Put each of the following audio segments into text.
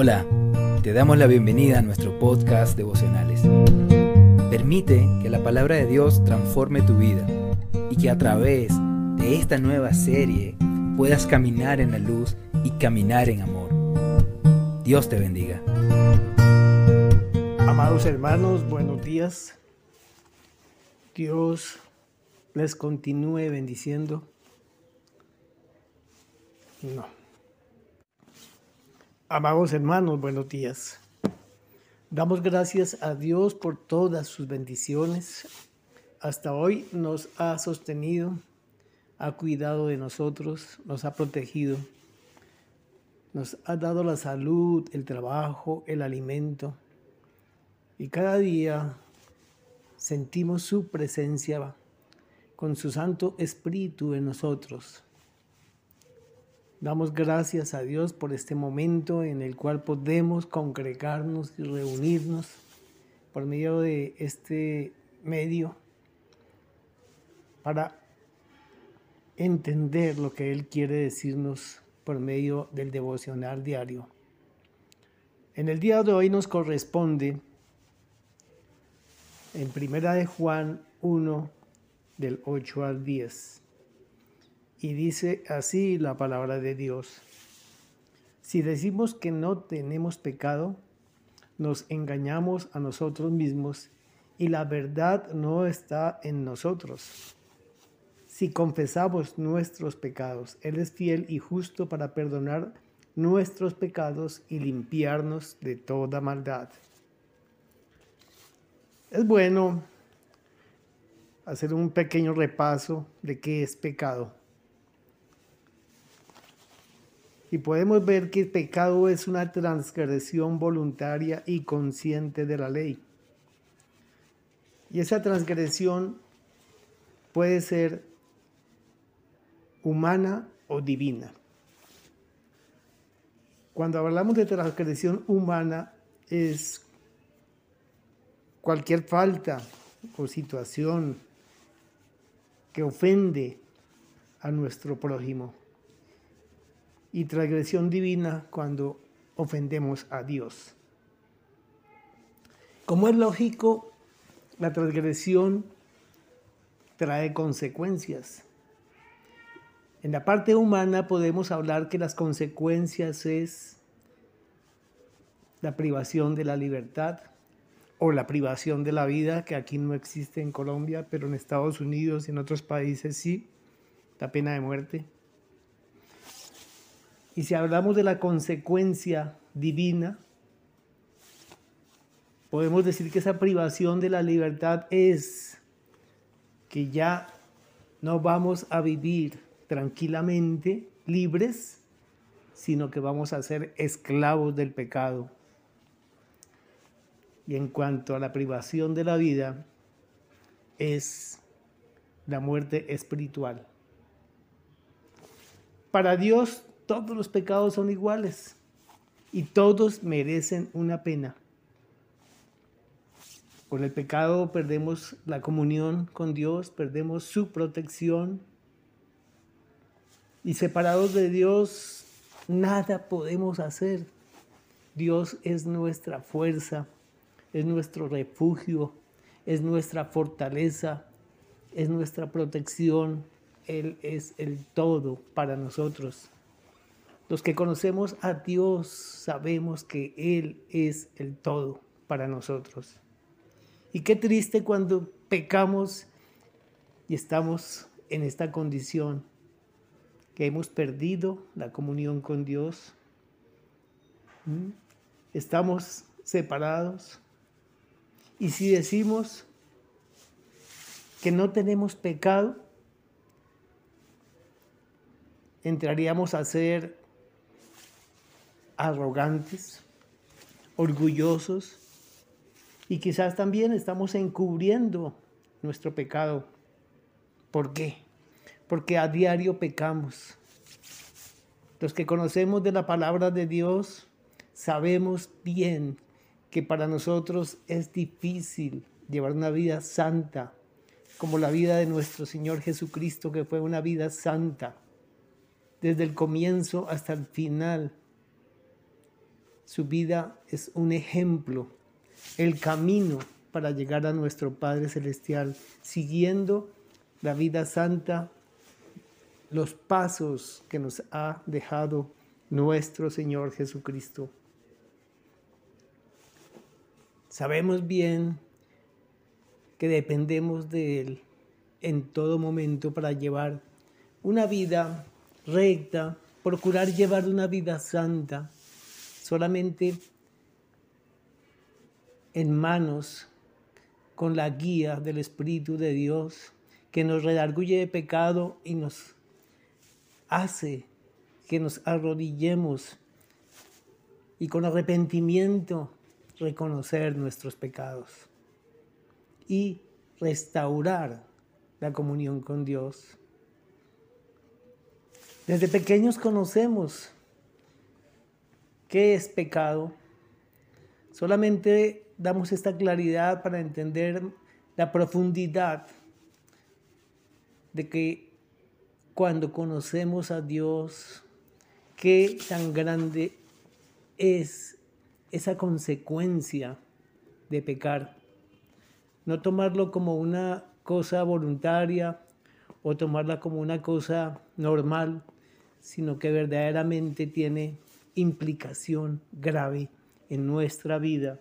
Hola, te damos la bienvenida a nuestro podcast devocionales. Permite que la palabra de Dios transforme tu vida y que a través de esta nueva serie puedas caminar en la luz y caminar en amor. Dios te bendiga. Amados hermanos, buenos días. Dios les continúe bendiciendo. No. Amados hermanos, buenos días. Damos gracias a Dios por todas sus bendiciones. Hasta hoy nos ha sostenido, ha cuidado de nosotros, nos ha protegido, nos ha dado la salud, el trabajo, el alimento. Y cada día sentimos su presencia con su Santo Espíritu en nosotros. Damos gracias a Dios por este momento en el cual podemos congregarnos y reunirnos por medio de este medio para entender lo que Él quiere decirnos por medio del devocional diario. En el día de hoy nos corresponde en Primera de Juan 1 del 8 al 10. Y dice así la palabra de Dios. Si decimos que no tenemos pecado, nos engañamos a nosotros mismos y la verdad no está en nosotros. Si confesamos nuestros pecados, Él es fiel y justo para perdonar nuestros pecados y limpiarnos de toda maldad. Es bueno hacer un pequeño repaso de qué es pecado. Y podemos ver que el pecado es una transgresión voluntaria y consciente de la ley. Y esa transgresión puede ser humana o divina. Cuando hablamos de transgresión humana es cualquier falta o situación que ofende a nuestro prójimo. Y transgresión divina cuando ofendemos a Dios. Como es lógico, la transgresión trae consecuencias. En la parte humana podemos hablar que las consecuencias es la privación de la libertad, o la privación de la vida, que aquí no existe en Colombia, pero en Estados Unidos y en otros países sí, la pena de muerte. Y si hablamos de la consecuencia divina, podemos decir que esa privación de la libertad es que ya no vamos a vivir tranquilamente, libres, sino que vamos a ser esclavos del pecado y en cuanto a la privación de la vida, es la muerte espiritual. Para Dios todos los pecados son iguales y todos merecen una pena. Con el pecado perdemos la comunión con Dios, perdemos su protección y separados de Dios nada podemos hacer. Dios es nuestra fuerza, es nuestro refugio, es nuestra fortaleza, es nuestra protección. Él es el todo para nosotros. Los que conocemos a Dios sabemos que Él es el todo para nosotros. Y qué triste cuando pecamos y estamos en esta condición, que hemos perdido la comunión con Dios. ¿Mm? Estamos separados, y si decimos que no tenemos pecado, entraríamos a ser arrogantes, orgullosos y quizás también estamos encubriendo nuestro pecado. ¿Por qué? Porque a diario pecamos. Los que conocemos de la palabra de Dios sabemos bien que para nosotros es difícil llevar una vida santa, como la vida de nuestro Señor Jesucristo, que fue una vida santa, desde el comienzo hasta el final. Su vida es un ejemplo, el camino para llegar a nuestro Padre Celestial, siguiendo la vida santa, los pasos que nos ha dejado nuestro Señor Jesucristo. Sabemos bien que dependemos de Él en todo momento para llevar una vida recta, procurar llevar una vida santa, solamente en manos con la guía del Espíritu de Dios que nos redarguye de pecado y nos hace que nos arrodillemos y con arrepentimiento reconocer nuestros pecados y restaurar la comunión con Dios. Desde pequeños conocemos qué es pecado. Solamente damos esta claridad para entender la profundidad de que cuando conocemos a Dios, qué tan grande es esa consecuencia de pecar. No tomarlo como una cosa voluntaria o tomarla como una cosa normal, sino que verdaderamente tiene implicación grave en nuestra vida.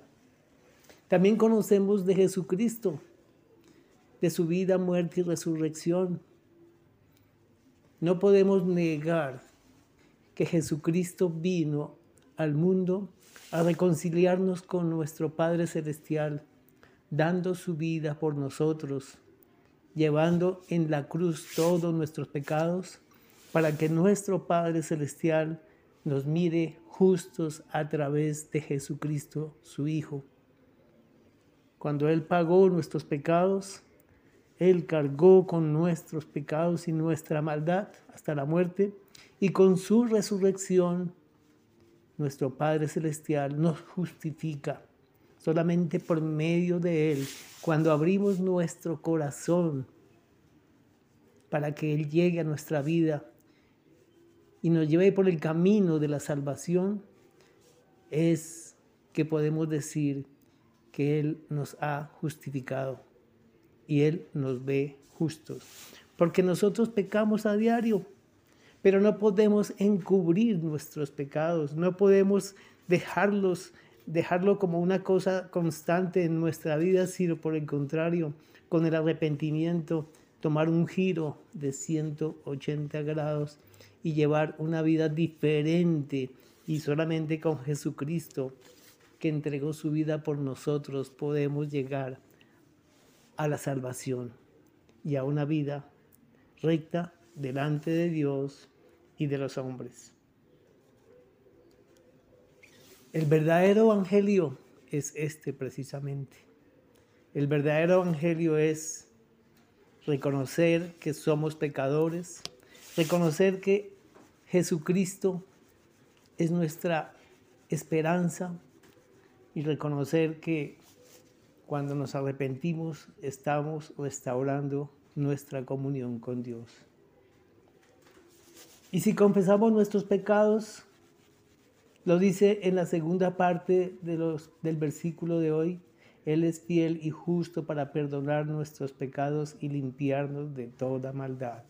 También conocemos de Jesucristo, de su vida, muerte y resurrección. No podemos negar que Jesucristo vino al mundo a reconciliarnos con nuestro Padre Celestial, dando su vida por nosotros, llevando en la cruz todos nuestros pecados, para que nuestro Padre Celestial nos mire justos a través de Jesucristo, su Hijo. Cuando Él pagó nuestros pecados, Él cargó con nuestros pecados y nuestra maldad hasta la muerte, y con su resurrección nuestro Padre Celestial nos justifica solamente por medio de Él, cuando abrimos nuestro corazón para que Él llegue a nuestra vida y nos lleve por el camino de la salvación, es que podemos decir que Él nos ha justificado y Él nos ve justos. Porque nosotros pecamos a diario pero no podemos encubrir nuestros pecados, no podemos dejarlos, dejarlo como una cosa constante en nuestra vida, sino por el contrario, con el arrepentimiento, tomar un giro de 180 grados y llevar una vida diferente y solamente con Jesucristo que entregó su vida por nosotros podemos llegar a la salvación y a una vida recta delante de Dios y de los hombres. El verdadero evangelio es este precisamente. El verdadero evangelio es reconocer que somos pecadores, reconocer que Jesucristo es nuestra esperanza y reconocer que cuando nos arrepentimos estamos restaurando nuestra comunión con Dios. Y si confesamos nuestros pecados, lo dice en la segunda parte del versículo de hoy, Él es fiel y justo para perdonar nuestros pecados y limpiarnos de toda maldad.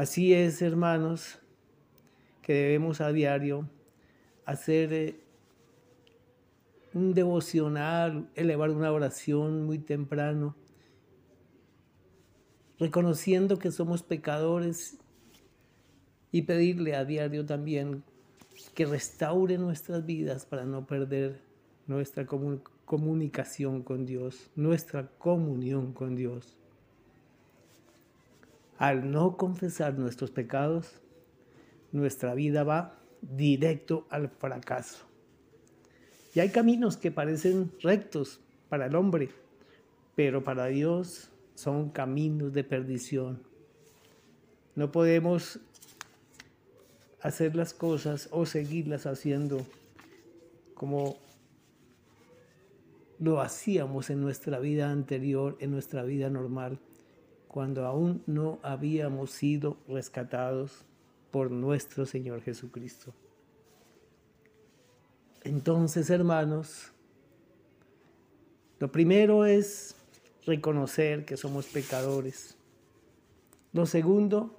Así es, hermanos, que debemos a diario hacer eh, un devocional, elevar una oración muy temprano reconociendo que somos pecadores y pedirle a diario también que restaure nuestras vidas para no perder nuestra comunicación con Dios, nuestra comunión con Dios. Al no confesar nuestros pecados, nuestra vida va directo al fracaso. Y hay caminos que parecen rectos para el hombre, pero para Dios son caminos de perdición. No podemos hacer las cosas o seguirlas haciendo como lo hacíamos en nuestra vida anterior, en nuestra vida normal, cuando aún no habíamos sido rescatados por nuestro Señor Jesucristo. Entonces, hermanos, lo primero es reconocer que somos pecadores. Lo segundo,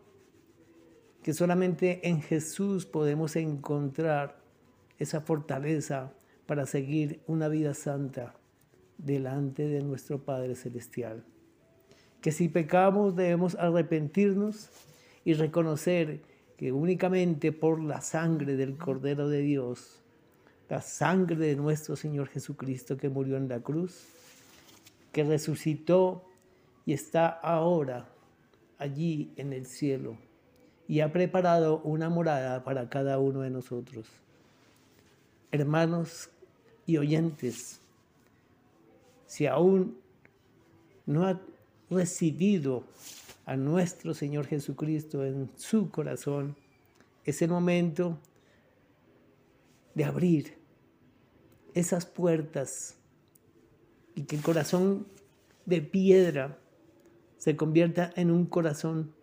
que solamente en Jesús podemos encontrar esa fortaleza para seguir una vida santa delante de nuestro Padre Celestial. Que si pecamos debemos arrepentirnos y reconocer que únicamente por la sangre del Cordero de Dios, la sangre de nuestro Señor Jesucristo que murió en la cruz, que resucitó y está ahora allí en el cielo y ha preparado una morada para cada uno de nosotros. Hermanos y oyentes, si aún no ha recibido a nuestro Señor Jesucristo en su corazón, es el momento de abrir esas puertas y que el corazón de piedra se convierta en un corazón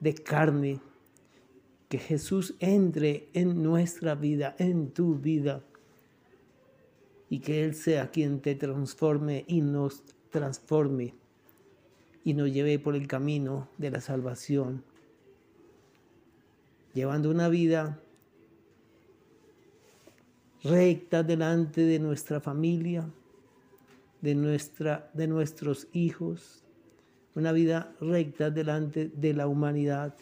de carne, que Jesús entre en nuestra vida, en tu vida, y que Él sea quien te transforme y nos transforme y nos lleve por el camino de la salvación, llevando una vida recta delante de nuestra familia, de, nuestra, de nuestros hijos, una vida recta delante de la humanidad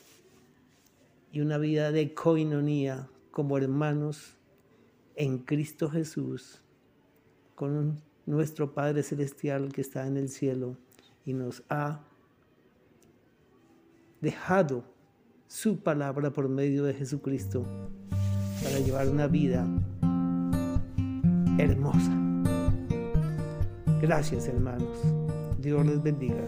y una vida de coinonía como hermanos en Cristo Jesús con nuestro Padre Celestial que está en el cielo y nos ha dejado su palabra por medio de Jesucristo para llevar una vida hermosa. Gracias hermanos. Dios les bendiga.